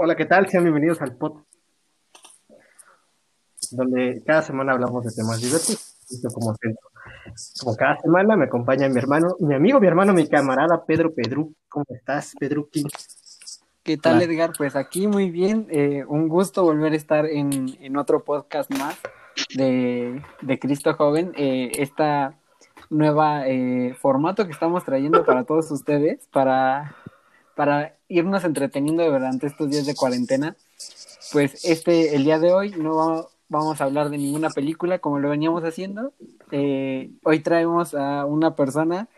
Hola, ¿qué tal? Sean bienvenidos al podcast, donde cada semana hablamos de temas diversos. Como, como cada semana me acompaña mi hermano, mi amigo, mi hermano, mi camarada Pedro Pedru. ¿Cómo estás, Pedro ¿Qué tal, Edgar? Pues aquí muy bien. Eh, un gusto volver a estar en, en otro podcast más de, de Cristo Joven. Eh, esta nueva eh, formato que estamos trayendo para todos ustedes, para, para irnos entreteniendo durante estos días de cuarentena. Pues este, el día de hoy no vamos a hablar de ninguna película como lo veníamos haciendo. Eh, hoy traemos a una persona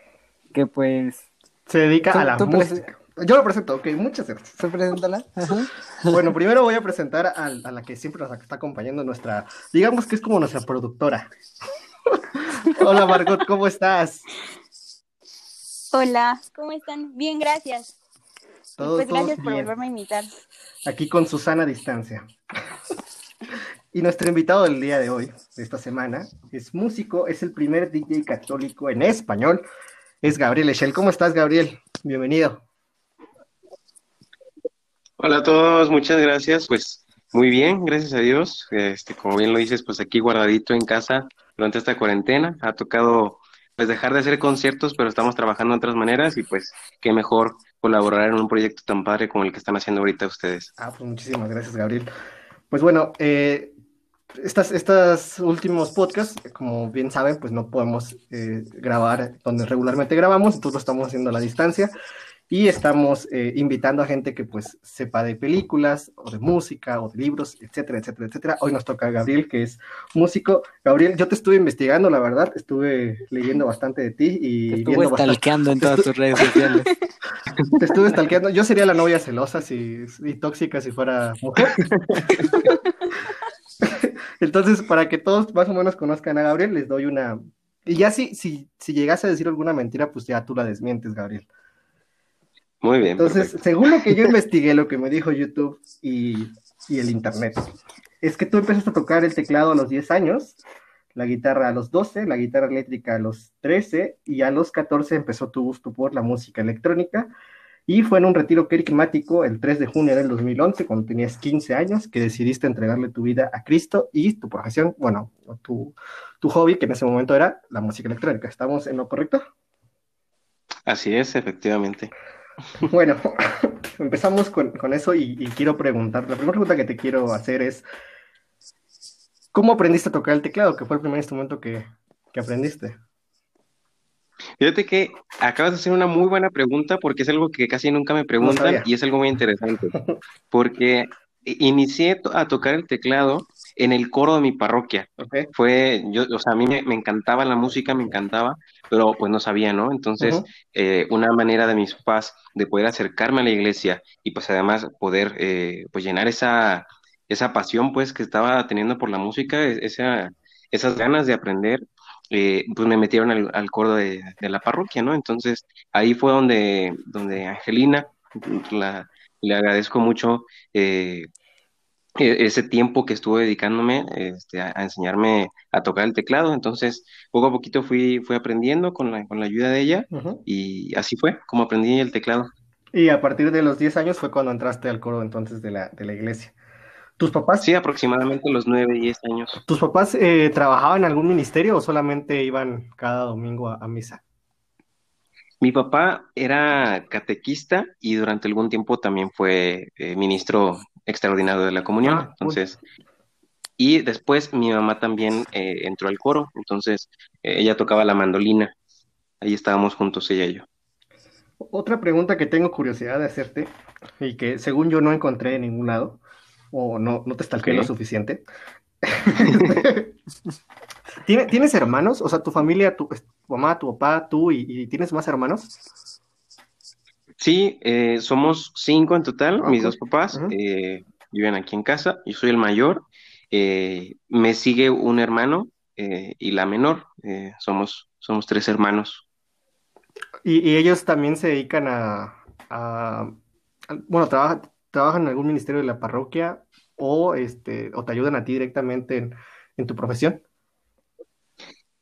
que pues... Se dedica a la música. Yo lo presento, ok, muchas gracias. Preséntala. Bueno, primero voy a presentar a, a, la que siempre nos está acompañando, nuestra, digamos que es como nuestra productora. Hola Margot, ¿cómo estás? Hola, ¿cómo están? Bien, gracias. Pues gracias por volverme a invitar. Aquí con Susana a distancia. y nuestro invitado del día de hoy, de esta semana, es músico, es el primer DJ católico en español, es Gabriel Echel. ¿Cómo estás, Gabriel? Bienvenido. Hola a todos, muchas gracias. Pues muy bien, gracias a Dios. Este, como bien lo dices, pues aquí guardadito en casa, durante esta cuarentena. Ha tocado pues dejar de hacer conciertos, pero estamos trabajando de otras maneras y pues qué mejor colaborar en un proyecto tan padre como el que están haciendo ahorita ustedes. Ah, pues muchísimas gracias, Gabriel. Pues bueno, eh, estas, estos últimos podcasts, como bien saben, pues no podemos eh, grabar donde regularmente grabamos, entonces lo estamos haciendo a la distancia y estamos eh, invitando a gente que pues sepa de películas o de música o de libros, etcétera, etcétera, etcétera. Hoy nos toca a Gabriel, que es músico. Gabriel, yo te estuve investigando, la verdad, estuve leyendo bastante de ti y... Te estuve stalkeando en todas tus redes sociales. Te estuve stalkeando. Yo sería la novia celosa si, y tóxica si fuera mujer. Entonces, para que todos más o menos conozcan a Gabriel, les doy una... Y ya si, si, si llegase a decir alguna mentira, pues ya tú la desmientes, Gabriel. Muy bien. Entonces, según lo que yo investigué, lo que me dijo YouTube y, el Internet, es que tú empezaste a tocar el teclado a los 10 años, la guitarra a los 12, la guitarra eléctrica a los 13 y a los 14 empezó tu gusto por la música electrónica. Y fue en un retiro querigmático el 3 de junio del 2011, cuando tenías 15 años, que decidiste entregarle tu vida a Cristo y tu profesión, bueno, tu, tu hobby, que en ese momento era la música electrónica. ¿Estamos en lo correcto? Así es, efectivamente. Bueno, empezamos con, eso y, quiero preguntar, la primera pregunta que te quiero hacer es, ¿cómo aprendiste a tocar el teclado? Que fue el primer instrumento que, aprendiste. Fíjate que acabas de hacer una muy buena pregunta porque es algo que casi nunca me preguntan y es algo muy interesante. Porque inicié a tocar el teclado en el coro de mi parroquia. Fue, yo, o sea, a mí me, encantaba la música, me encantaba, pero pues no sabía, ¿no? Entonces, eh, una manera de mis papás de poder acercarme a la iglesia y pues además poder eh, pues llenar esa, esa pasión pues que estaba teniendo por la música, esa, esas ganas de aprender, eh, pues me metieron al, coro de, la parroquia, ¿no? Entonces, ahí fue donde, donde Angelina, la, le agradezco mucho e-, ese tiempo que estuve dedicándome este, a, enseñarme a tocar el teclado. Entonces, poco a poquito fui, fui aprendiendo con la, con la ayuda de ella y así fue como aprendí el teclado. Y a partir de los 10 años fue cuando entraste al coro entonces de la, de la iglesia. ¿Tus papás? Sí, aproximadamente los 9, 10 años. ¿Tus papás eh, trabajaban en algún ministerio o solamente iban cada domingo a, misa? Mi papá era catequista y durante algún tiempo también fue eh, ministro extraordinario de la comunión. Ah, entonces, y después mi mamá también eh, entró al coro, entonces eh, ella tocaba la mandolina. Ahí estábamos juntos ella y yo. Otra pregunta que tengo curiosidad de hacerte y que según yo no encontré en ningún lado, o no, no te stalkeé lo suficiente. ¿Tienes hermanos? O sea, tu familia, tu, mamá, tu papá, tú, y, tienes más hermanos? Sí, eh, somos cinco en total, mis dos papás eh, viven aquí en casa, yo soy el mayor, eh, me sigue un hermano y la menor, somos, somos tres hermanos. ¿Y, ellos también se dedican a, bueno, trabajan en algún ministerio de la parroquia o, este, o te ayudan a ti directamente en, en tu profesión?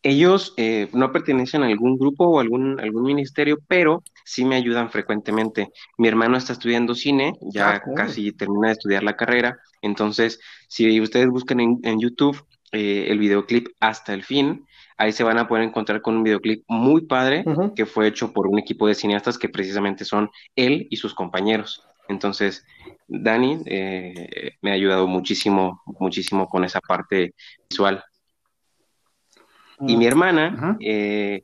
Ellos eh, no pertenecen a algún grupo o algún, algún ministerio, pero sí me ayudan frecuentemente. Mi hermano está estudiando cine, ya ah, casi termina de estudiar la carrera, entonces si ustedes buscan en, YouTube eh, el videoclip Hasta el fin, ahí se van a poder encontrar con un videoclip muy padre que fue hecho por un equipo de cineastas que precisamente son él y sus compañeros. Entonces, Dani eh, me ha ayudado muchísimo, muchísimo con esa parte visual. Y mi hermana, eh,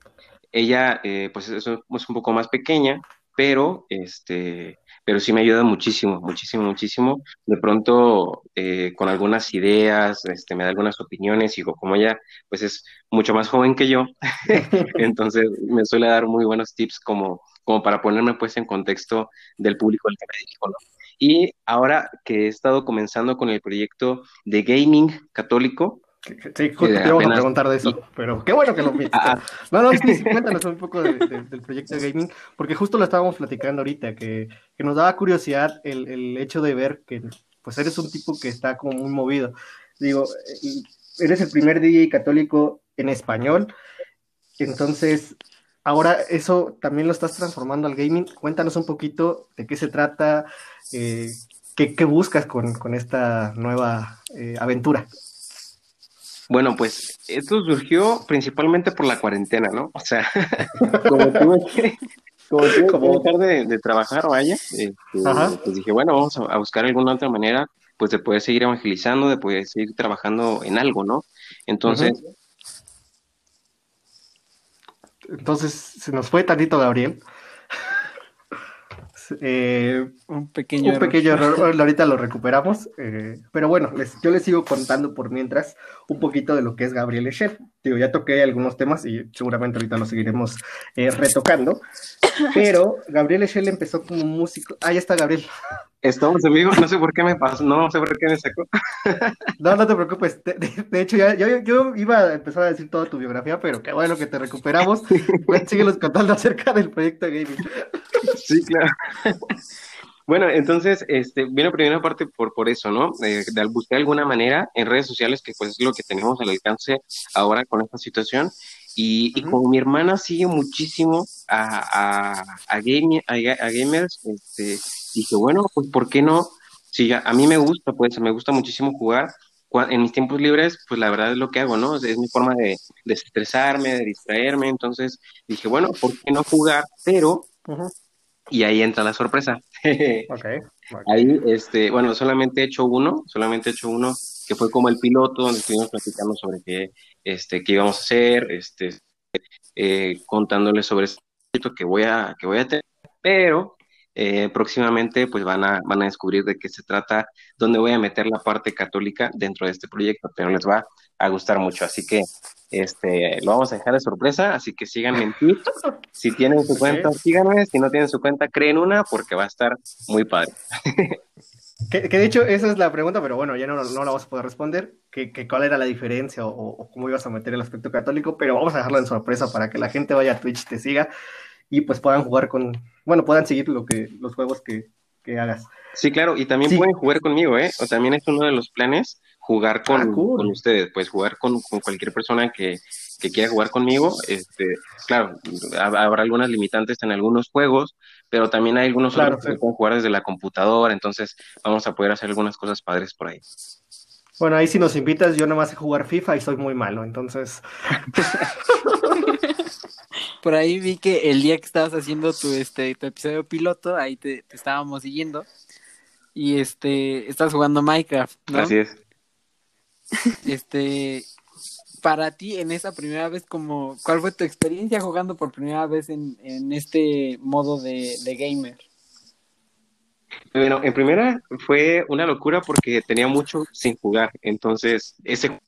ella, eh, pues es, un poco más pequeña, pero este, pero sí me ayuda muchísimo, muchísimo, muchísimo. De pronto, eh, con algunas ideas, este, me da algunas opiniones, y como ella, pues es mucho más joven que yo, entonces me suele dar muy buenos tips como, como para ponerme pues en contexto del público al que me dirijo, Y ahora que he estado comenzando con el proyecto de gaming católico, Sí, justo te íbamos a preguntar de eso, pero qué bueno que lo viste. Ah, ah. no, no, sí, cuéntanos un poco del proyecto de gaming, porque justo lo estábamos platicando ahorita, que, que nos daba curiosidad el, el, hecho de ver que pues eres un tipo que está como muy movido. Digo, eh, eres el primer DJ católico en español, entonces ahora eso también lo estás transformando al gaming. Cuéntanos un poquito de qué se trata, eh, qué, qué, buscas con, con esta nueva eh, aventura. Bueno, pues esto surgió principalmente por la cuarentena, ¿no? O sea, como tuve que, como dejar de, trabajar, vaya, este, pues dije, bueno, vamos a, buscar alguna otra manera, pues de poder seguir evangelizando, de poder seguir trabajando en algo, ¿no? Entonces... Entonces, se nos fue tantito Gabriel. Eh, un pequeño, un pequeño error. ahorita lo recuperamos, eh, pero bueno, les, yo les sigo contando por mientras un poquito de lo que es Gabriel Echel. Digo, ya toqué algunos temas y seguramente ahorita lo seguiremos eh, retocando, pero Gabriel Echel empezó como músico. Ahí está Gabriel. Estamos amigos, no sé por qué me pasó, no sé por qué me sacó. No, no te preocupes. De, hecho, ya, yo, yo, iba a empezar a decir toda tu biografía, pero qué bueno que te recuperamos. Síguenos contando acerca del proyecto gaming. Sí, claro. Bueno, entonces, este, viene primera parte por, por eso, ¿no? de buscar alguna manera en redes sociales, que pues es lo que tenemos al alcance ahora con esta situación. Y, como mi hermana sigue muchísimo a, a, a, a, gamers, este, dije, bueno, pues ¿por qué no? Si a, mí me gusta, pues me gusta muchísimo jugar. En mis tiempos libres, pues la verdad es lo que hago, ¿no? Es, mi forma de desestresarme, de distraerme. Entonces dije, bueno, ¿por qué no jugar? Pero y ahí entra la sorpresa. okay, Ahí, este, bueno, solamente he hecho uno, solamente he hecho uno, que fue como el piloto, donde estuvimos platicando sobre qué, este, qué íbamos a hacer, este, eh, contándoles sobre esto que voy a, que voy a tener, pero eh, próximamente pues van a, van a descubrir de qué se trata, dónde voy a meter la parte católica dentro de este proyecto, pero les va a gustar mucho, así que este, lo vamos a dejar de sorpresa, así que síganme en Twitch. Si tienen su cuenta, síganme. Si no tienen su cuenta, creen una porque va a estar muy padre. Que, de hecho, esa es la pregunta, pero bueno, ya no, no la vas a poder responder. Que, cuál era la diferencia o, cómo ibas a meter el aspecto católico, pero vamos a dejarlo en sorpresa para que la gente vaya a Twitch, te siga y pues puedan jugar con, bueno, puedan seguir lo que, los juegos que, que hagas. Sí, claro, y también pueden jugar conmigo, ¿eh? O también es uno de los planes jugar con, ah, con ustedes, pues jugar con, con cualquier persona que, que, quiera jugar conmigo. Este, claro, habrá algunas limitantes en algunos juegos, pero también hay algunos otros que pueden jugar desde la computadora, entonces vamos a poder hacer algunas cosas padres por ahí. Bueno, ahí si nos invitas, yo nomás sé jugar FIFA y soy muy malo, entonces. por ahí vi que el día que estabas haciendo tu, este, tu episodio piloto, ahí te, te estábamos siguiendo. Y este, estás jugando Minecraft, ¿no? Así es. Este, para ti en esa primera vez, como, ¿cuál fue tu experiencia jugando por primera vez en, en este modo de, gamer? Bueno, en primera fue una locura porque tenía mucho sin jugar, entonces ese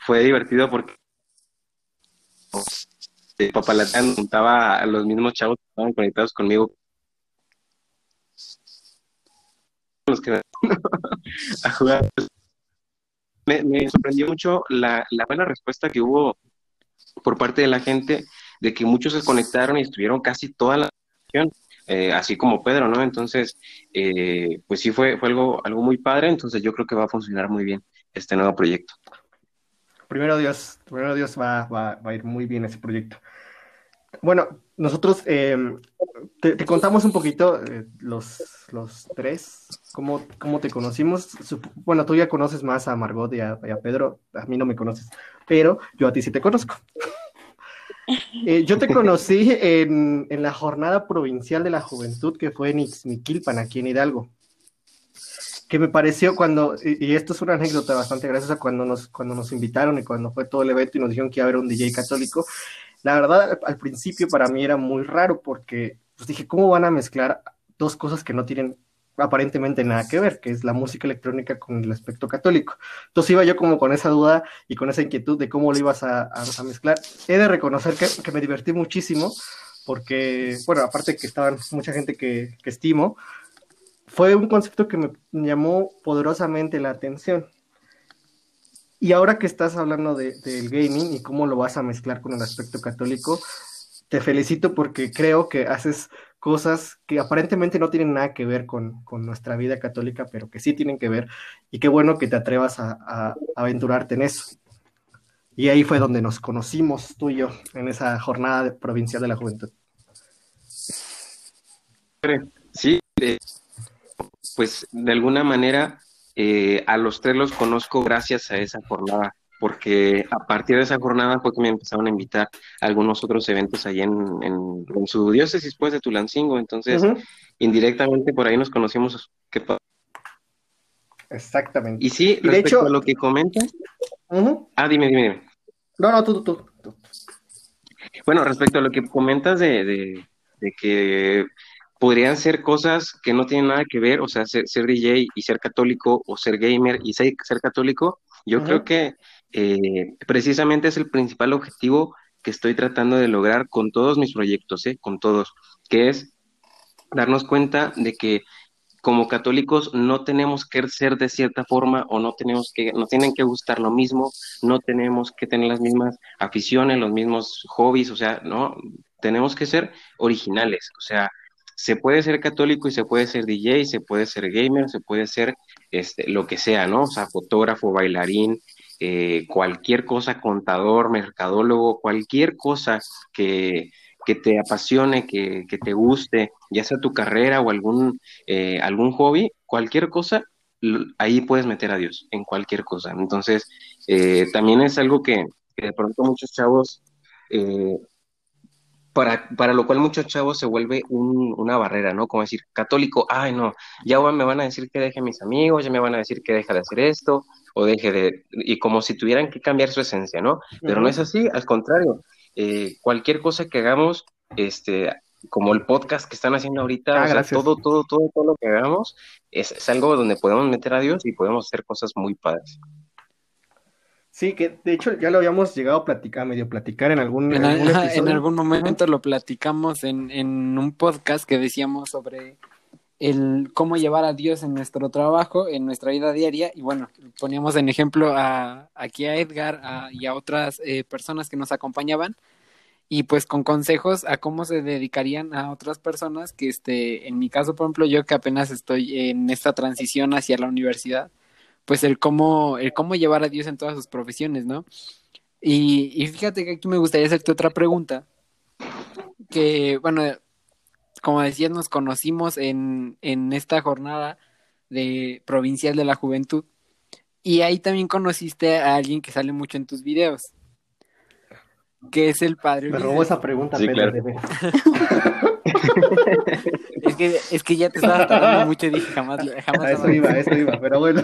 fue divertido porque de Papalatán juntaba a los mismos chavos que estaban conectados conmigo los que a jugar. Me, sorprendió mucho la, buena respuesta que hubo por parte de la gente, de que muchos se conectaron y estuvieron casi toda la sesión, eh, así como Pedro, ¿no? Entonces, eh, pues sí fue, fue algo, algo muy padre, entonces yo creo que va a funcionar muy bien este nuevo proyecto. primero Dios, primero Dios va, va, a ir muy bien ese proyecto. Bueno, nosotros em, te, contamos un poquito eh, los, los tres, cómo, cómo te conocimos. Bueno, tú ya conoces más a Margot y a, Pedro, a mí no me conoces, pero yo a ti sí te conozco. Eh, yo te conocí en, en, la jornada provincial de la juventud que fue en Ixmiquilpan, aquí en Hidalgo que me pareció cuando, y, esto es una anécdota bastante graciosa, cuando nos, cuando nos invitaron y cuando fue todo el evento y nos dijeron que iba a haber un DJ católico, la verdad al, principio para mí era muy raro porque pues dije, ¿cómo van a mezclar dos cosas que no tienen aparentemente nada que ver, que es la música electrónica con el aspecto católico. Entonces iba yo como con esa duda y con esa inquietud de cómo lo ibas a, mezclar. He de reconocer que, que, me divertí muchísimo porque, bueno, aparte que estaban mucha gente que, que estimo, fue un concepto que me llamó poderosamente la atención. Y ahora que estás hablando de, del gaming y cómo lo vas a mezclar con el aspecto católico, te felicito porque creo que haces cosas que aparentemente no tienen nada que ver con, nuestra vida católica, pero que sí tienen que ver. Y qué bueno que te atrevas a, a, aventurarte en eso. Y ahí fue donde nos conocimos tú y yo, en esa jornada provincial de la juventud. Sí, eh, pues de alguna manera eh, a los tres los conozco gracias a esa jornada, porque a partir de esa jornada fue que me empezaron a invitar a algunos otros eventos allí en, en, su diócesis, pues, de Tulancingo, entonces indirectamente por ahí nos conocimos. ¿Qué Exactamente. Y sí, respecto de hecho, a lo que comentas. Ah, dime, dime, dime. No, no, tú, tú, tú. Bueno, respecto a lo que comentas de, de que podrían ser cosas que no tienen nada que ver, o sea, ser, DJ y ser católico, o ser gamer y ser, católico, yo creo que eh, precisamente es el principal objetivo que estoy tratando de lograr con todos mis proyectos, ¿eh? con todos, que es darnos cuenta de que como católicos no tenemos que ser de cierta forma o no tenemos que, no tienen que gustar lo mismo, no tenemos que tener las mismas aficiones, los mismos hobbies, o sea, no, tenemos que ser originales, o sea, se puede ser católico y se puede ser DJ, se puede ser gamer, se puede ser este, lo que sea, ¿no? O sea, fotógrafo, bailarín, eh, cualquier cosa, contador, mercadólogo, cualquier cosa que, te apasione, que, te guste, ya sea tu carrera o algún, eh, algún hobby, cualquier cosa, ahí puedes meter a Dios, en cualquier cosa. Entonces, eh, también es algo que, que, de pronto muchos chavos para, para lo cual muchos chavos se vuelve una barrera, ¿no? Como decir, católico, ay, no, ya me van a decir que deje mis amigos, ya me van a decir que deje de hacer esto, o deje de, y como si tuvieran que cambiar su esencia, ¿no? Pero no es así, al contrario, eh, cualquier cosa que hagamos, este, como el podcast que están haciendo ahorita, ah, todo, todo, todo, todo lo que hagamos, es, es algo donde podemos meter a Dios y podemos hacer cosas muy padres. Sí, que de hecho ya lo habíamos llegado a platicar, medio platicar en algún, en, algún, momento lo platicamos en, en un podcast que decíamos sobre el cómo llevar a Dios en nuestro trabajo, en nuestra vida diaria, y bueno, poníamos en ejemplo a, aquí a Edgar y a otras eh, personas que nos acompañaban, y pues con consejos a cómo se dedicarían a otras personas, que este, en mi caso, por ejemplo, yo que apenas estoy en esta transición hacia la universidad, pues el cómo, el cómo llevar a Dios en todas sus profesiones, ¿no? Y, y fíjate que aquí me gustaría hacerte otra pregunta, que, bueno, como decías, nos conocimos en, en esta jornada de provincial de la juventud, y ahí también conociste a alguien que sale mucho en tus videos, que es el padre. Me robó esa pregunta, Pedro. es, que, es que ya te estaba tardando mucho y dije jamás. jamás a eso iba, a eso iba, pero bueno.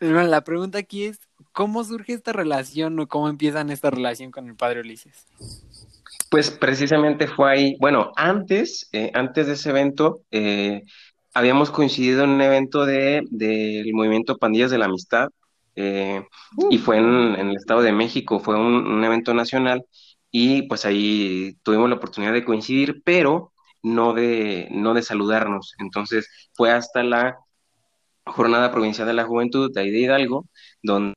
Bueno, la pregunta aquí es: ¿cómo surge esta relación o cómo empiezan esta relación con el padre Ulises? Pues precisamente fue ahí, bueno, antes, eh, antes de ese evento, eh, habíamos coincidido en un evento de, del movimiento Pandillas de la Amistad, eh, y fue en, el Estado de México, fue un, evento nacional y pues ahí tuvimos la oportunidad de coincidir, pero no de, no de saludarnos. Entonces fue hasta la Jornada Provincial de la Juventud de ahí de Hidalgo, donde,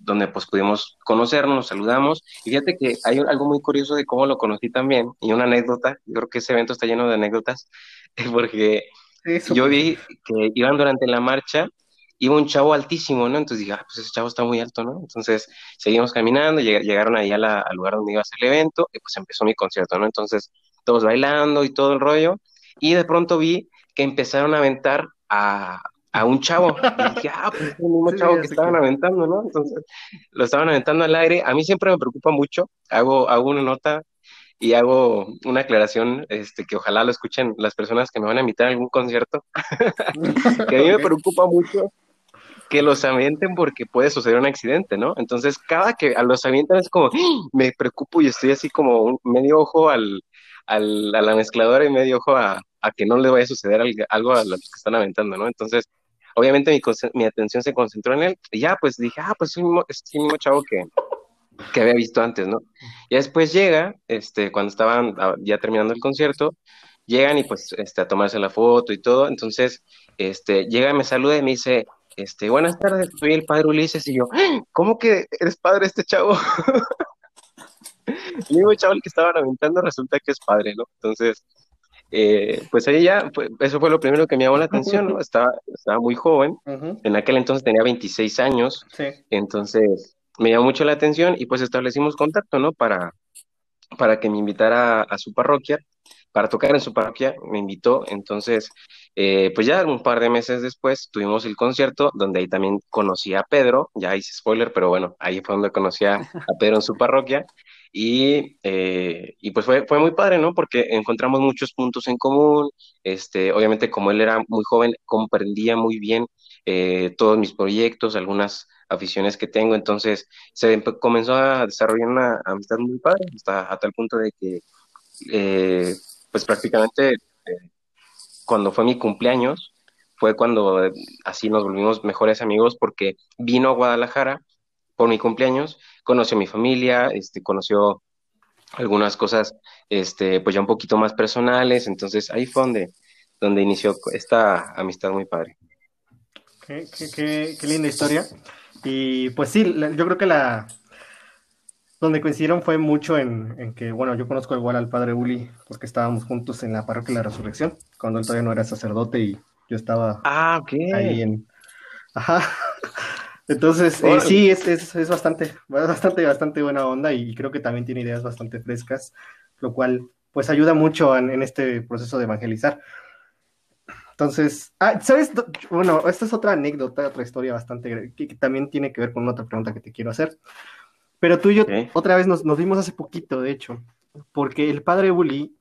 donde pues pudimos conocernos, nos saludamos. Y fíjate que hay algo muy curioso de cómo lo conocí también, y una anécdota, yo creo que ese evento está lleno de anécdotas, porque yo vi que iban durante la marcha iba un chavo altísimo, ¿no? Entonces dije, ah, pues ese chavo está muy alto, ¿no? Entonces seguimos caminando, llegaron ahí al lugar donde iba a ser el evento y pues empezó mi concierto, ¿no? Entonces todos bailando y todo el rollo y de pronto vi que empezaron a aventar a, a un chavo. Y dije, ah, pues es el mismo chavo que estaban aventando, ¿no? Entonces, lo estaban aventando al aire. A mí siempre me preocupa mucho. Hago, hago una nota y hago una aclaración, este, que ojalá lo escuchen las personas que me van a invitar a algún concierto. que a mí me preocupa mucho que los avienten porque puede suceder un accidente, ¿no? Entonces, cada que a los avientan es como, ¡Ah! me preocupo y estoy así como un medio ojo al, al, a la mezcladora y medio ojo a, a que no le vaya a suceder algo a los que están aventando, ¿no? Entonces, obviamente mi, mi, atención se concentró en él y ya pues dije, ah, pues es el mismo, es el mismo chavo que, que había visto antes, ¿no? Y después llega, este, cuando estaban ah, ya terminando el concierto, llegan y pues este, a tomarse la foto y todo, entonces este, llega me saluda y me dice, este, buenas tardes, soy el padre Ulises, y yo, ¡Ah! ¿cómo que eres padre este chavo? el mismo chavo el que estaban aventando resulta que es padre, ¿no? Entonces, eh, pues ahí ya, pues, eso fue lo primero que me llamó la atención, ¿no? Estaba, estaba muy joven, en aquel entonces tenía 26 años, entonces me llamó mucho la atención y pues establecimos contacto, ¿no? Para, para que me invitara a, su parroquia, para tocar en su parroquia, me invitó, entonces, eh, pues ya un par de meses después tuvimos el concierto, donde ahí también conocí a Pedro, ya hice spoiler, pero bueno, ahí fue donde conocí a, a Pedro en su parroquia, y, eh, y pues fue, fue muy padre, ¿no? Porque encontramos muchos puntos en común. Este, obviamente, como él era muy joven, comprendía muy bien eh, todos mis proyectos, algunas aficiones que tengo. Entonces, se comenzó a desarrollar una amistad muy padre, hasta a tal punto de que, eh, pues prácticamente, cuando fue mi cumpleaños, fue cuando así nos volvimos mejores amigos porque vino a Guadalajara por mi cumpleaños, conoció mi familia, este, conoció algunas cosas, este, pues ya un poquito más personales, entonces ahí fue donde, donde inició esta amistad muy padre. Qué, qué, qué, linda historia. Y pues sí, yo creo que la, donde coincidieron fue mucho en, en, que, bueno, yo conozco igual al padre Uli porque estábamos juntos en la parroquia de la resurrección, cuando él todavía no era sacerdote y yo estaba ah, ahí en... Ajá. Entonces, eh, sí, es, es, es, bastante, bastante, bastante buena onda y creo que también tiene ideas bastante frescas, lo cual pues ayuda mucho en, este proceso de evangelizar. Entonces, ah, ¿sabes? Bueno, esta es otra anécdota, otra historia bastante que, también tiene que ver con otra pregunta que te quiero hacer. Pero tú y yo otra vez nos, nos, vimos hace poquito, de hecho, porque el padre Bully,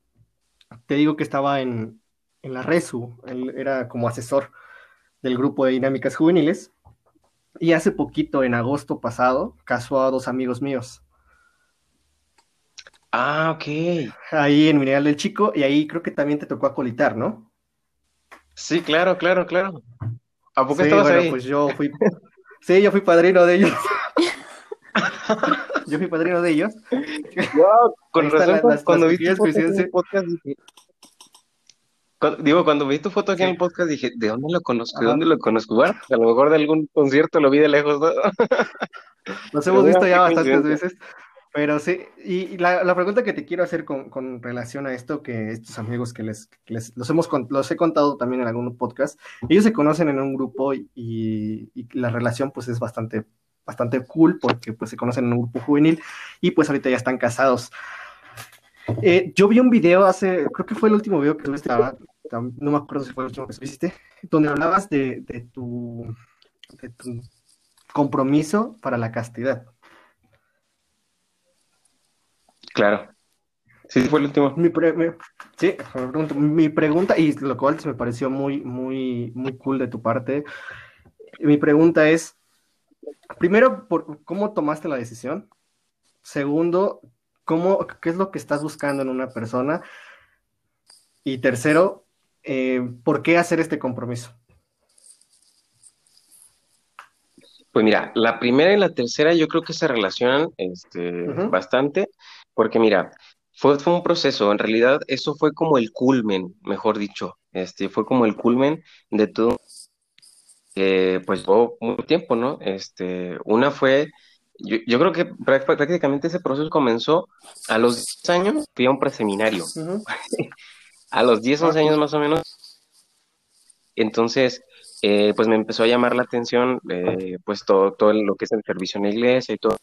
te digo que estaba en, en la RESU, él era como asesor del grupo de dinámicas juveniles y hace poquito, en agosto pasado, casó a dos amigos míos. Ah, ok. Ahí en Mineral del Chico, y ahí creo que también te tocó acolitar, ¿no? Sí, claro, claro, claro. ¿A poco sí, estabas bueno, pues yo fui. Sí, yo fui padrino de ellos. yo fui padrino de ellos. Wow, con razón, las, cuando vi tu podcast digo, cuando vi tu foto aquí en el podcast dije, ¿de dónde lo conozco? ¿De dónde lo conozco? Bueno, a lo mejor de algún concierto lo vi de lejos. ¿no? Nos hemos visto ya bastantes veces. Pero sí, y, la, la, pregunta que te quiero hacer con, con, relación a esto, que estos amigos que les, que les los hemos los he contado también en algún podcast, ellos se conocen en un grupo y, y, la relación pues es bastante, bastante cool porque pues se conocen en un grupo juvenil y pues ahorita ya están casados. Eh, yo vi un video hace, creo que fue el último video que estabas, no me acuerdo si fue el último que subiste, donde hablabas de, de, tu, de tu compromiso para la castidad. Claro. Sí, fue el último. Mi sí, mi pregunta, y lo cual me pareció muy, muy, muy cool de tu parte. Mi pregunta es, primero, por, ¿cómo tomaste la decisión? Segundo, ¿cómo, ¿qué es lo que estás buscando en una persona? Y tercero, eh, ¿por qué hacer este compromiso? Pues mira, la primera y la tercera yo creo que se relacionan este, bastante, porque mira, fue, fue un proceso, en realidad eso fue como el culmen, mejor dicho, este, fue como el culmen de todo, eh, pues llevó mucho tiempo, ¿no? Este, una fue, yo, yo, creo que prácticamente ese proceso comenzó a los 10 años, fui a un preseminario. a los 10, 11 años más o menos. Entonces, eh, pues me empezó a llamar la atención, eh, pues todo, todo lo que es el servicio en la iglesia y todo,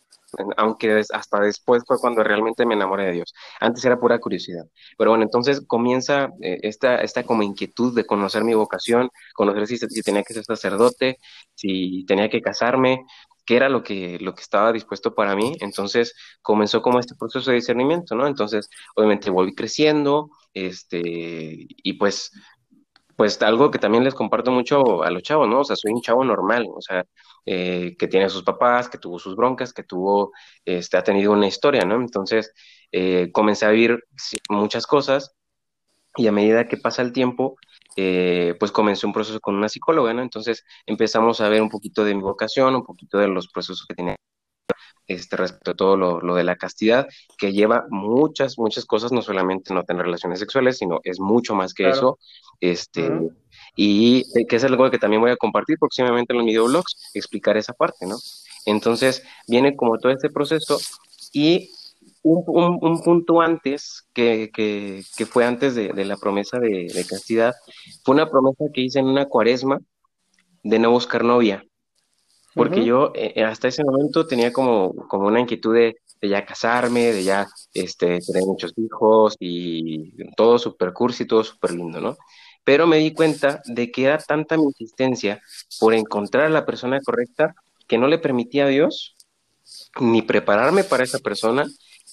aunque hasta después fue cuando realmente me enamoré de Dios. Antes era pura curiosidad. Pero bueno, entonces comienza eh, esta, esta como inquietud de conocer mi vocación, conocer si, si tenía que ser sacerdote, si tenía que casarme, qué era lo que, lo que estaba dispuesto para mí. Entonces comenzó como este proceso de discernimiento, ¿no? Entonces, obviamente volví creciendo, este, y pues pues algo que también les comparto mucho a los chavos, ¿no? O sea, soy un chavo normal, o sea, eh, que tiene a sus papás, que tuvo sus broncas, que tuvo, este, ha tenido una historia, ¿no? Entonces, eh, comencé a vivir muchas cosas y a medida que pasa el tiempo, eh, pues comencé un proceso con una psicóloga, ¿no? Entonces empezamos a ver un poquito de mi vocación, un poquito de los procesos que tenía este, respecto a todo lo, de la castidad, que lleva muchas, muchas cosas, no solamente no tener relaciones sexuales, sino es mucho más que eso, este, y que es algo que también voy a compartir próximamente en los videoblogs, explicar esa parte, ¿no? Entonces, viene como todo este proceso y un, un, punto antes, que, que, que, fue antes de, de la promesa de, de, castidad, fue una promesa que hice en una cuaresma de no buscar novia porque yo eh, hasta ese momento tenía como, como una inquietud de, ya casarme, de ya este, tener muchos hijos y todo súper cursi todo súper lindo, ¿no? Pero me di cuenta de que era tanta mi insistencia por encontrar a la persona correcta que no le permitía a Dios ni prepararme para esa persona,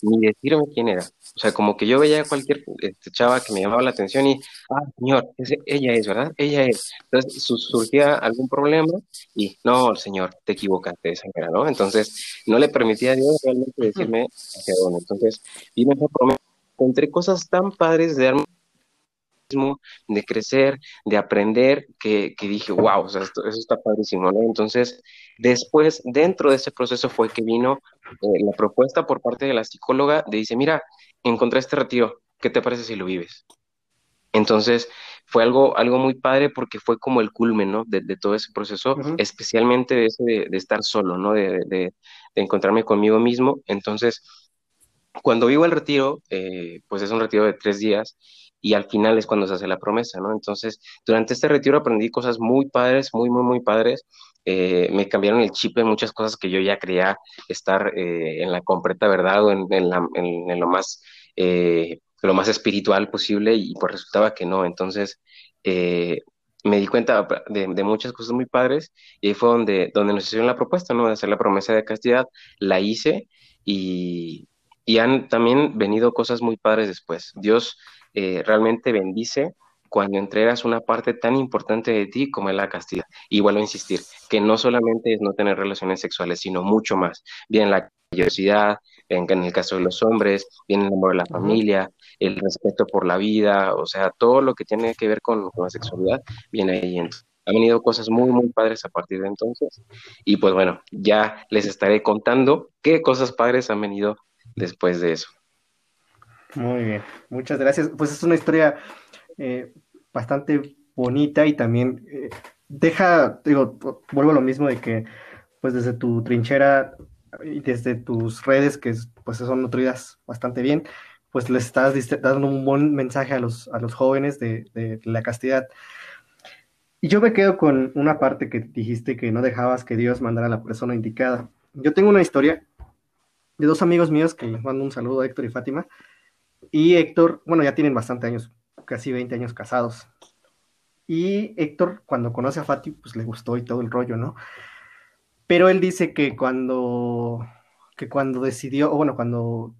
ni decirme quién era. O sea, como que yo veía a cualquier este, chava que me llamaba la atención y, ah, señor, ella es, ¿verdad? Ella es. Entonces surgía algún problema y, no, señor, te equivocaste, esa era, ¿no? Entonces, no le permitía a Dios realmente decirme hacia dónde. Entonces, esa promesa, encontré cosas tan padres de darme de crecer, de aprender, que, que dije, wow, o sea, esto, eso está padrísimo, ¿no? Entonces, después, dentro de ese proceso fue que vino eh, la propuesta por parte de la psicóloga de dice, mira, encontré este retiro, ¿qué te parece si lo vives? Entonces, fue algo, algo muy padre porque fue como el culmen, ¿no? De, de todo ese proceso, especialmente de, ese de, estar solo, ¿no? De, de, encontrarme conmigo mismo. Entonces, cuando vivo el retiro, eh, pues es un retiro de tres días y al final es cuando se hace la promesa, ¿no? Entonces, durante este retiro aprendí cosas muy padres, muy, muy, muy padres. Eh, me cambiaron el chip de muchas cosas que yo ya creía estar eh, en la completa verdad o en, en, lo más eh, lo más espiritual posible y pues resultaba que no. Entonces, me di cuenta de, de, muchas cosas muy padres y ahí fue donde, donde nos hicieron la propuesta, ¿no? De hacer la promesa de castidad, la hice y, y han también venido cosas muy padres después. Dios eh, realmente bendice cuando entregas una parte tan importante de ti como es la castidad. Y vuelvo a insistir, que no solamente es no tener relaciones sexuales, sino mucho más. Bien la curiosidad, en, el caso de los hombres, viene el amor de la familia, el respeto por la vida, o sea, todo lo que tiene que ver con, la sexualidad viene ahí. Han venido cosas muy, muy padres a partir de entonces. Y pues bueno, ya les estaré contando qué cosas padres han venido después de eso. Muy bien, muchas gracias. Pues es una historia eh, bastante bonita y también eh, deja, digo, vuelvo a lo mismo de que pues desde tu trinchera y desde tus redes que pues son nutridas bastante bien, pues les estás dando un buen mensaje a los, a los jóvenes de, de la castidad. Y yo me quedo con una parte que dijiste que no dejabas que Dios mandara a la persona indicada. Yo tengo una historia de dos amigos míos que les mando un saludo Héctor y Fátima y Héctor, bueno, ya tienen bastante años, casi 20 años casados. Y Héctor, cuando conoce a Fati, pues le gustó y todo el rollo, ¿no? Pero él dice que cuando, que cuando decidió, o bueno, cuando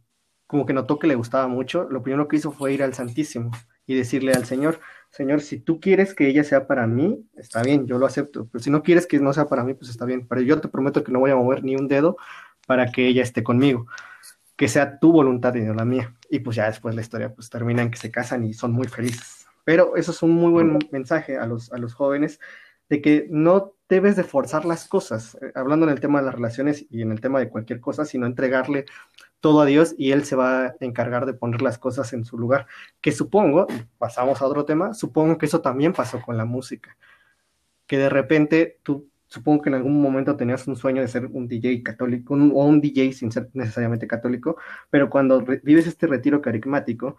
como que notó que le gustaba mucho, lo primero que hizo fue ir al Santísimo y decirle al Señor, Señor, si tú quieres que ella sea para mí, está bien, yo lo acepto, pero si no quieres que no sea para mí, pues está bien, pero yo te prometo que no voy a mover ni un dedo para que ella esté conmigo que sea tu voluntad y no la mía. Y pues ya después la historia pues termina en que se casan y son muy felices. Pero eso es un muy buen mensaje a los, a los jóvenes de que no debes de forzar las cosas, eh, hablando en el tema de las relaciones y en el tema de cualquier cosa, sino entregarle todo a Dios y Él se va a encargar de poner las cosas en su lugar. Que supongo, pasamos a otro tema, supongo que eso también pasó con la música, que de repente tú supongo que en algún momento tenías un sueño de ser un DJ católico o un DJ sin ser necesariamente católico, pero cuando vives este retiro carismático,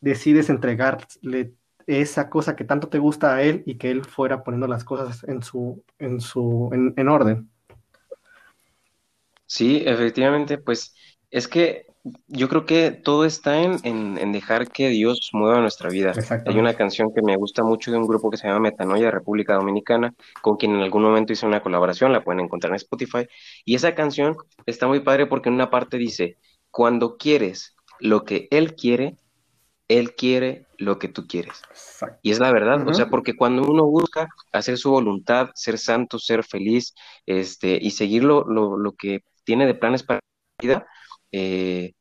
decides entregarle esa cosa que tanto te gusta a él y que él fuera poniendo las cosas en su, en su, en, orden. Sí, efectivamente, pues es que yo creo que todo está en, en, dejar que Dios mueva nuestra vida. Hay una canción que me gusta mucho de un grupo que se llama Metanoia, República Dominicana, con quien en algún momento hice una colaboración, la pueden encontrar en Spotify. Y esa canción está muy padre porque en una parte dice, cuando quieres lo que Él quiere, Él quiere lo que tú quieres. Y es la verdad, o sea, porque cuando uno busca hacer su voluntad, ser santo, ser feliz, este, y seguir lo, lo, que tiene de planes para la vida, eh,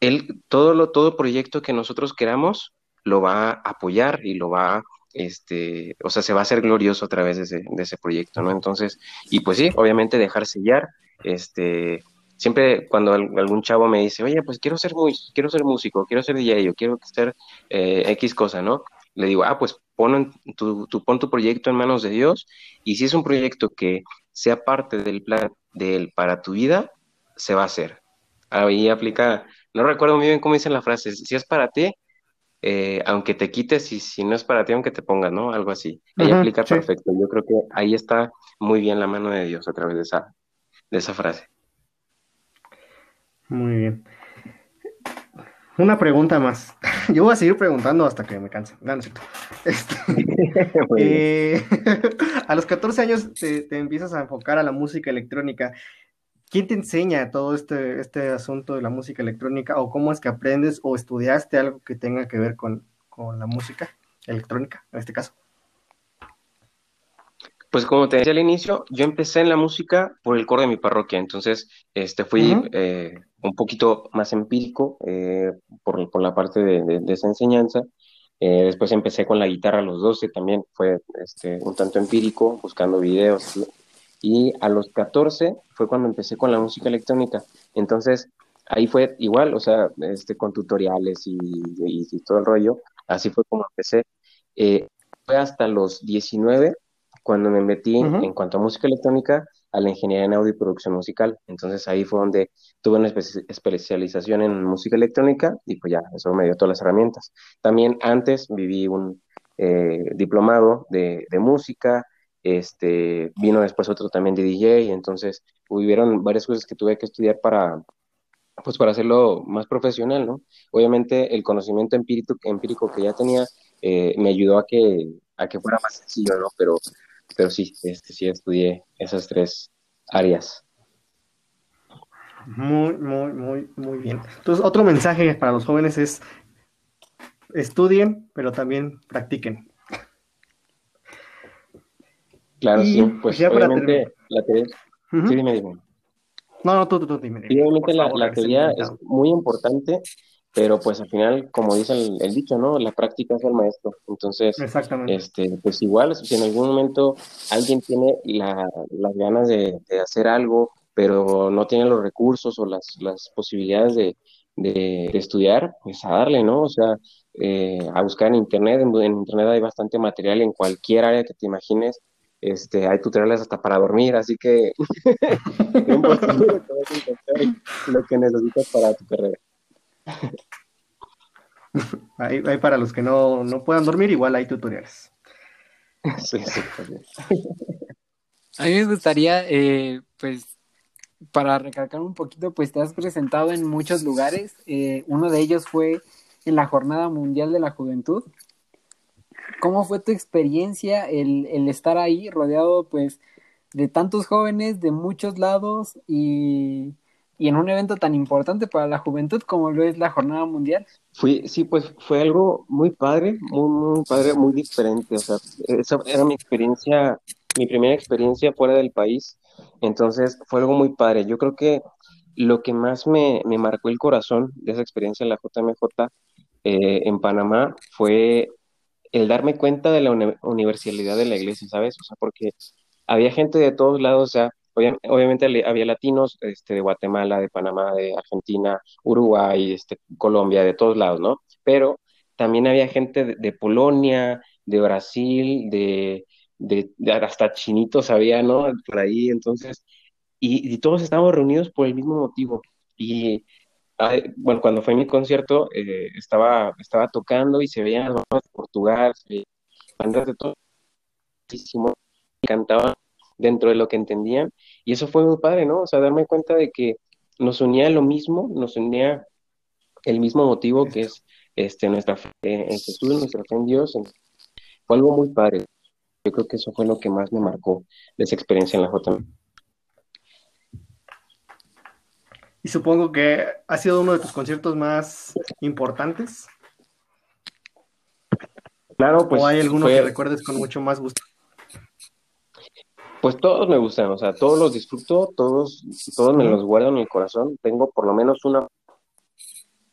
él, todo lo, todo proyecto que nosotros queramos, lo va a apoyar y lo va este, o sea, se va a hacer glorioso a través de ese, de ese proyecto, ¿no? Entonces, y pues sí, obviamente dejar sellar, este, siempre cuando algún chavo me dice, oye, pues quiero ser muy, quiero ser músico, quiero ser DJ, o quiero ser eh, X cosa, ¿no? Le digo, ah, pues pon tu, pon tu proyecto en manos de Dios y si es un proyecto que sea parte del plan de él para tu vida, se va a hacer. Ahí aplica, no recuerdo muy bien cómo dicen la frase, si es para ti, eh, aunque te quites y si no es para ti, aunque te pongas, ¿no? Algo así. Ahí aplica perfecto. Yo creo que ahí está muy bien la mano de Dios a través de esa, de esa frase. Muy bien. Una pregunta más. Yo voy a seguir preguntando hasta que me canse. No, este, eh, a los 14 años te, empiezas a enfocar a la música electrónica. ¿Quién te enseña todo este, este asunto de la música electrónica? ¿O cómo es que aprendes o estudiaste algo que tenga que ver con, con la música electrónica, en este caso? Pues como te decía al inicio, yo empecé en la música por el coro de mi parroquia, entonces este, fui eh, un poquito más empírico eh, por, por, la parte de, de, esa enseñanza. Eh, después empecé con la guitarra a los 12, también fue este, un tanto empírico, buscando videos. Y a los 14 fue cuando empecé con la música electrónica. Entonces ahí fue igual, o sea, este, con tutoriales y, y, todo el rollo. Así fue como empecé. fue hasta los 19 cuando me metí en cuanto a música electrónica a la ingeniería en audio y producción musical. Entonces ahí fue donde tuve una especialización en música electrónica y pues ya, eso me dio todas las herramientas. También antes viví un eh, diplomado de, música, este, vino después otro también de DJ, entonces hubieron varias cosas que tuve que estudiar para, pues para hacerlo más profesional, ¿no? Obviamente el conocimiento empírico, empírico que ya tenía eh, me ayudó a que, a que fuera más sencillo, ¿no? Pero pero sí, este, sí estudié esas tres áreas. Muy, muy, muy, muy bien. Entonces, otro mensaje para los jóvenes es estudien, pero también practiquen. Claro, sí, pues obviamente la teoría... Sí, dime, dime. No, no, tú, tú, tú dime. obviamente la, la teoría es muy importante, pero pues al final, como dice el, dicho, ¿no? La práctica es el maestro. Entonces, este, pues igual, si en algún momento alguien tiene la, las ganas de, hacer algo, pero no tiene los recursos o las, las posibilidades de, de, estudiar, pues a darle, ¿no? O sea, eh, a buscar en Internet. En, Internet hay bastante material en cualquier área que te imagines. Este, hay tutoriales hasta para dormir, así que lo que necesitas para tu carrera. Hay, para los que no, puedan dormir, igual hay tutoriales. A mí me gustaría, eh, pues, para recalcar un poquito, pues te has presentado en muchos lugares. Eh, uno de ellos fue en la Jornada Mundial de la Juventud. ¿Cómo fue tu experiencia el, el estar ahí rodeado, pues, de tantos jóvenes de muchos lados y y en un evento tan importante para la juventud como lo es la Jornada Mundial. Fui, sí, pues fue algo muy padre, muy, padre, muy diferente. O sea, esa era mi experiencia, mi primera experiencia fuera del país. Entonces fue algo muy padre. Yo creo que lo que más me, me marcó el corazón de esa experiencia en la JMJ eh, en Panamá fue el darme cuenta de la universalidad de la iglesia, ¿sabes? O sea, porque había gente de todos lados, o sea, obviamente había latinos este, de Guatemala, de Panamá, de Argentina, Uruguay, este, Colombia, de todos lados, ¿no? Pero también había gente de, Polonia, de Brasil, de, de, hasta chinitos había, ¿no? Por ahí, entonces, y, todos estábamos reunidos por el mismo motivo. Y bueno, cuando fue mi concierto, eh, estaba, estaba tocando y se veían las bandas de Portugal, bandas de todo, cantaban dentro de lo que entendían, y eso fue muy padre, ¿no? O sea, darme cuenta de que nos unía lo mismo, nos unía el mismo motivo que es este, nuestra fe en Jesús, nuestra fe en Dios. Fue algo muy padre. Yo creo que eso fue lo que más me marcó de esa experiencia en la JM. Y supongo que ha sido uno de tus conciertos más importantes. Claro, pues. ¿O hay alguno que recuerdes con mucho más gusto? Pues todos me gustan, o sea, todos los disfruto, todos, todos me los guardo en el corazón. Tengo por lo menos una,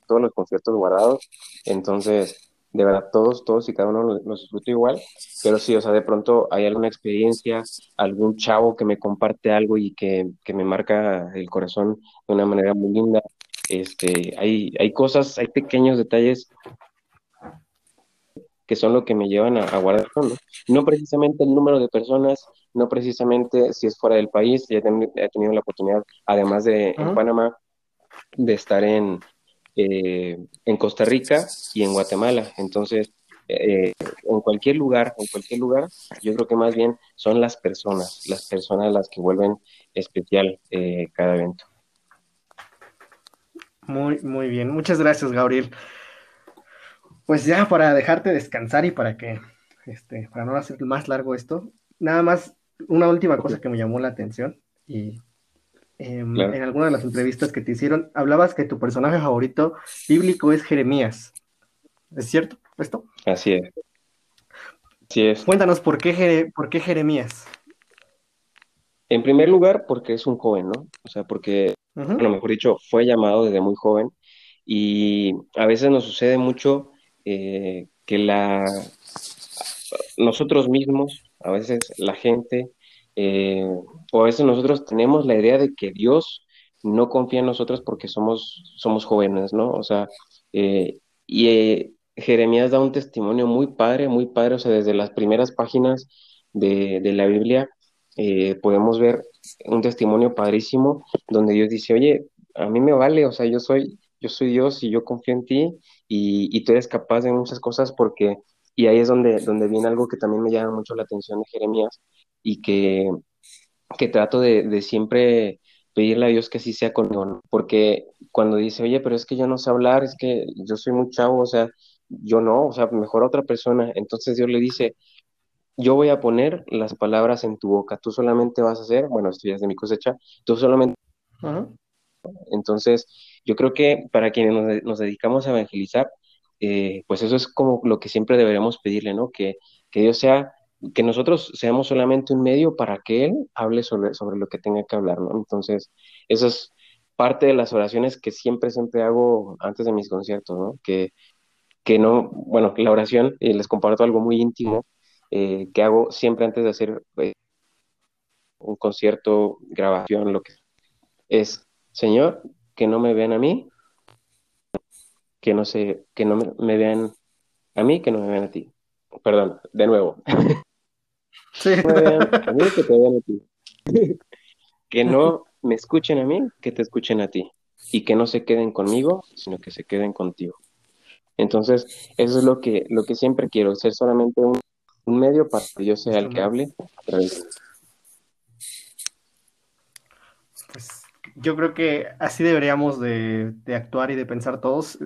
todos los conciertos guardados. Entonces, de verdad, todos, todos y cada uno los, disfruto igual, pero sí, o sea, de pronto hay alguna experiencia, algún chavo que me comparte algo y que, me marca el corazón de una manera muy linda. Este, hay, hay cosas, hay pequeños detalles que son lo que me llevan a, guardar ¿no? no precisamente el número de personas, no precisamente si es fuera del país, ya he tenido la oportunidad, además de en Panamá, de estar en, eh, en Costa Rica y en Guatemala. Entonces, eh, en cualquier lugar, en cualquier lugar, yo creo que más bien son las personas, las personas las que vuelven especial eh, cada evento. Muy, muy bien. Muchas gracias, Gabriel. Pues ya para dejarte descansar y para que, este, para no hacer más largo esto, nada más una última cosa que me llamó la atención y Em, en alguna de las entrevistas que te hicieron, hablabas que tu personaje favorito bíblico es Jeremías. ¿Es cierto esto? Así es. Así es. Cuéntanos, ¿por qué, por qué Jeremías? En primer lugar, porque es un joven, ¿no? O sea, porque, a lo mejor dicho, fue llamado desde muy joven y a veces nos sucede mucho eh, que la nosotros mismos, a veces la gente, eh, o a veces nosotros tenemos la idea de que Dios no confía en nosotros porque somos, somos jóvenes, ¿no? O sea, eh, y eh, Jeremías da un testimonio muy padre, muy padre, o sea, desde las primeras páginas de, de la Biblia podemos ver un testimonio padrísimo donde Dios dice, oye, a mí me vale, o sea, yo soy, yo soy Dios y yo confío en ti y, y tú eres capaz de muchas cosas porque, y ahí es donde, donde viene algo que también me llama mucho la atención de Jeremías, y que, que trato de, siempre pedirle a Dios que así sea conmigo, porque cuando dice, oye, pero es que yo no sé hablar, es que yo soy muy chavo, o sea, yo no, o sea, mejor otra persona, entonces Dios le dice, yo voy a poner las palabras en tu boca, tú solamente vas a hacer, bueno, esto ya es de mi cosecha, tú solamente... Entonces, yo creo que para quienes nos, dedicamos a evangelizar, eh, pues eso es como lo que siempre deberíamos pedirle, ¿no? Que, que Dios sea que nosotros seamos solamente un medio para que Él hable sobre, sobre lo que tenga que hablar, ¿no? Entonces, eso es parte de las oraciones que siempre, siempre hago antes de mis conciertos, ¿no? Que, que no, bueno, la oración, y les comparto algo muy íntimo, eh, que hago siempre antes de hacer eh, un concierto, grabación, lo que es, Señor, que no me vean a mí, que no se, que no me vean a mí, que no me vean a ti. Perdón, de nuevo. que no me escuchen a mí, que te escuchen a ti. Y que no se queden conmigo, sino que se queden contigo. Entonces, eso es lo que, lo que siempre quiero, ser solamente un, medio para que yo sea el que hable. Pues yo creo que así deberíamos de, actuar y de pensar todos.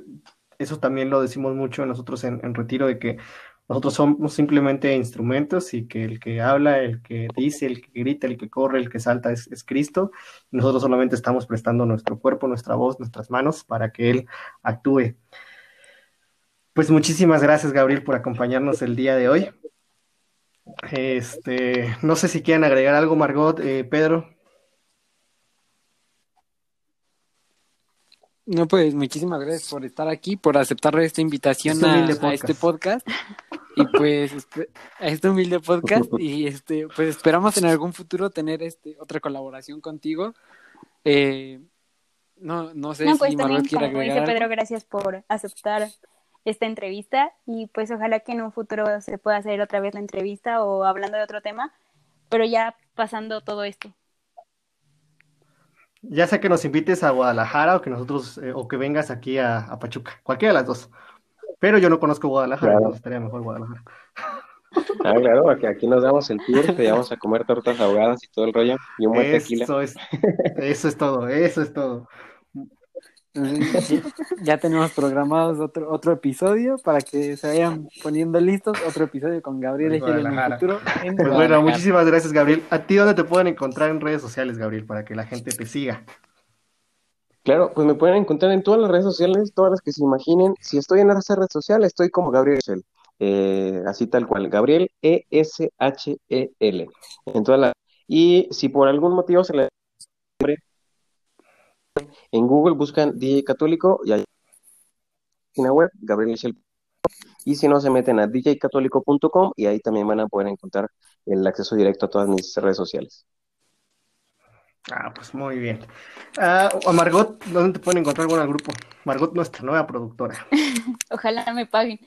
Eso también lo decimos mucho nosotros en Retiro, de que nosotros somos simplemente instrumentos y que el que habla, el que dice, el que grita, el que corre, el que salta es, Cristo. nosotros solamente estamos prestando nuestro cuerpo, nuestra voz, nuestras manos para que Él actúe. Pues muchísimas gracias, Gabriel, por acompañarnos el día de hoy. Este, no sé si quieren agregar algo, Margot, eh, Pedro. No, pues muchísimas gracias por estar aquí, por aceptar esta invitación este a, este podcast. Y pues a este humilde podcast. Y este, pues esperamos en algún futuro tener este otra colaboración contigo. Eh, no, no sé pues si también, quiere agregar. Dice Pedro, gracias por aceptar esta entrevista. Y pues ojalá que en un futuro se pueda hacer otra vez la entrevista o hablando de otro tema, pero ya pasando todo esto. Ya sea que nos invites a Guadalajara o que nosotros, eh, o que vengas aquí a, Pachuca, cualquiera de las dos. Pero yo no conozco Guadalajara, me estaría mejor Guadalajara. Ah, claro, aquí, aquí nos damos el tour, te llevamos a comer tortas ahogadas y todo el rollo, y un buen tequila. Es, eso es todo, eso es todo. Ya tenemos programados otro, otro episodio para que se vayan poniendo listos. Otro episodio con Gabriel Ejel en el futuro. pues bueno, muchísimas gracias, Gabriel. ¿A ti dónde te pueden encontrar en redes sociales, Gabriel, para que la gente te siga? Claro, pues me pueden encontrar en todas las redes sociales, todas las que se imaginen. Si estoy en esas redes sociales, estoy como Gabriel Ejel. Eh, así tal cual, Gabriel E-S-H-E-L. En todas las... Y si por algún motivo se le en Google buscan DJ Católico y hay página web, Gabriel Michel. Y si no, se meten a djcatólico.com y ahí también van a poder encontrar el acceso directo a todas mis redes sociales. Ah, pues muy bien. Ah, a Margot, ¿dónde te pueden encontrar con el grupo? Margot, nuestra nueva productora. Ojalá me paguen.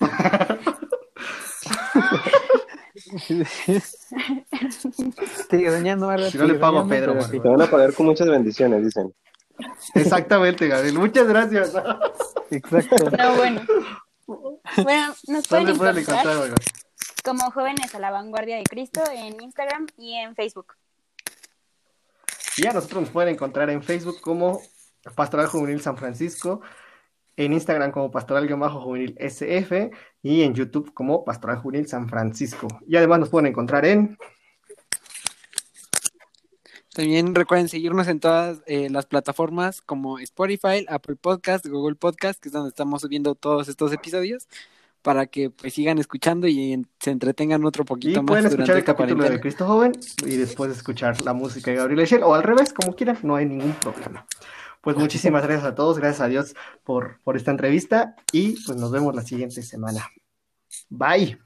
Sigue soñando, Si no le pago a Pedro. Te van a pagar con muchas bendiciones, dicen. Exactamente, Gabriel. Muchas gracias. Exacto. No, bueno. Bueno, nos pueden encontrar como Jóvenes a la Vanguardia de Cristo en Instagram y en Facebook. Y a nosotros nos pueden encontrar en Facebook como Pastoral Juvenil San Francisco, en Instagram como Pastoral-Juvenil SF y en YouTube como Pastoral Juvenil San Francisco. Y además nos pueden encontrar en... También recuerden seguirnos en todas eh, las plataformas como Spotify, Apple Podcast, Google Podcast, que es donde estamos subiendo todos estos episodios, para que pues sigan escuchando y se entretengan otro poquito y más. Pueden escuchar el capítulo de Cristo Joven y después escuchar la música de Gabriel Echel, o al revés, como quieran, no hay ningún problema. Pues muchísimas gracias a todos, gracias a Dios por, por esta entrevista y pues nos vemos la siguiente semana. Bye.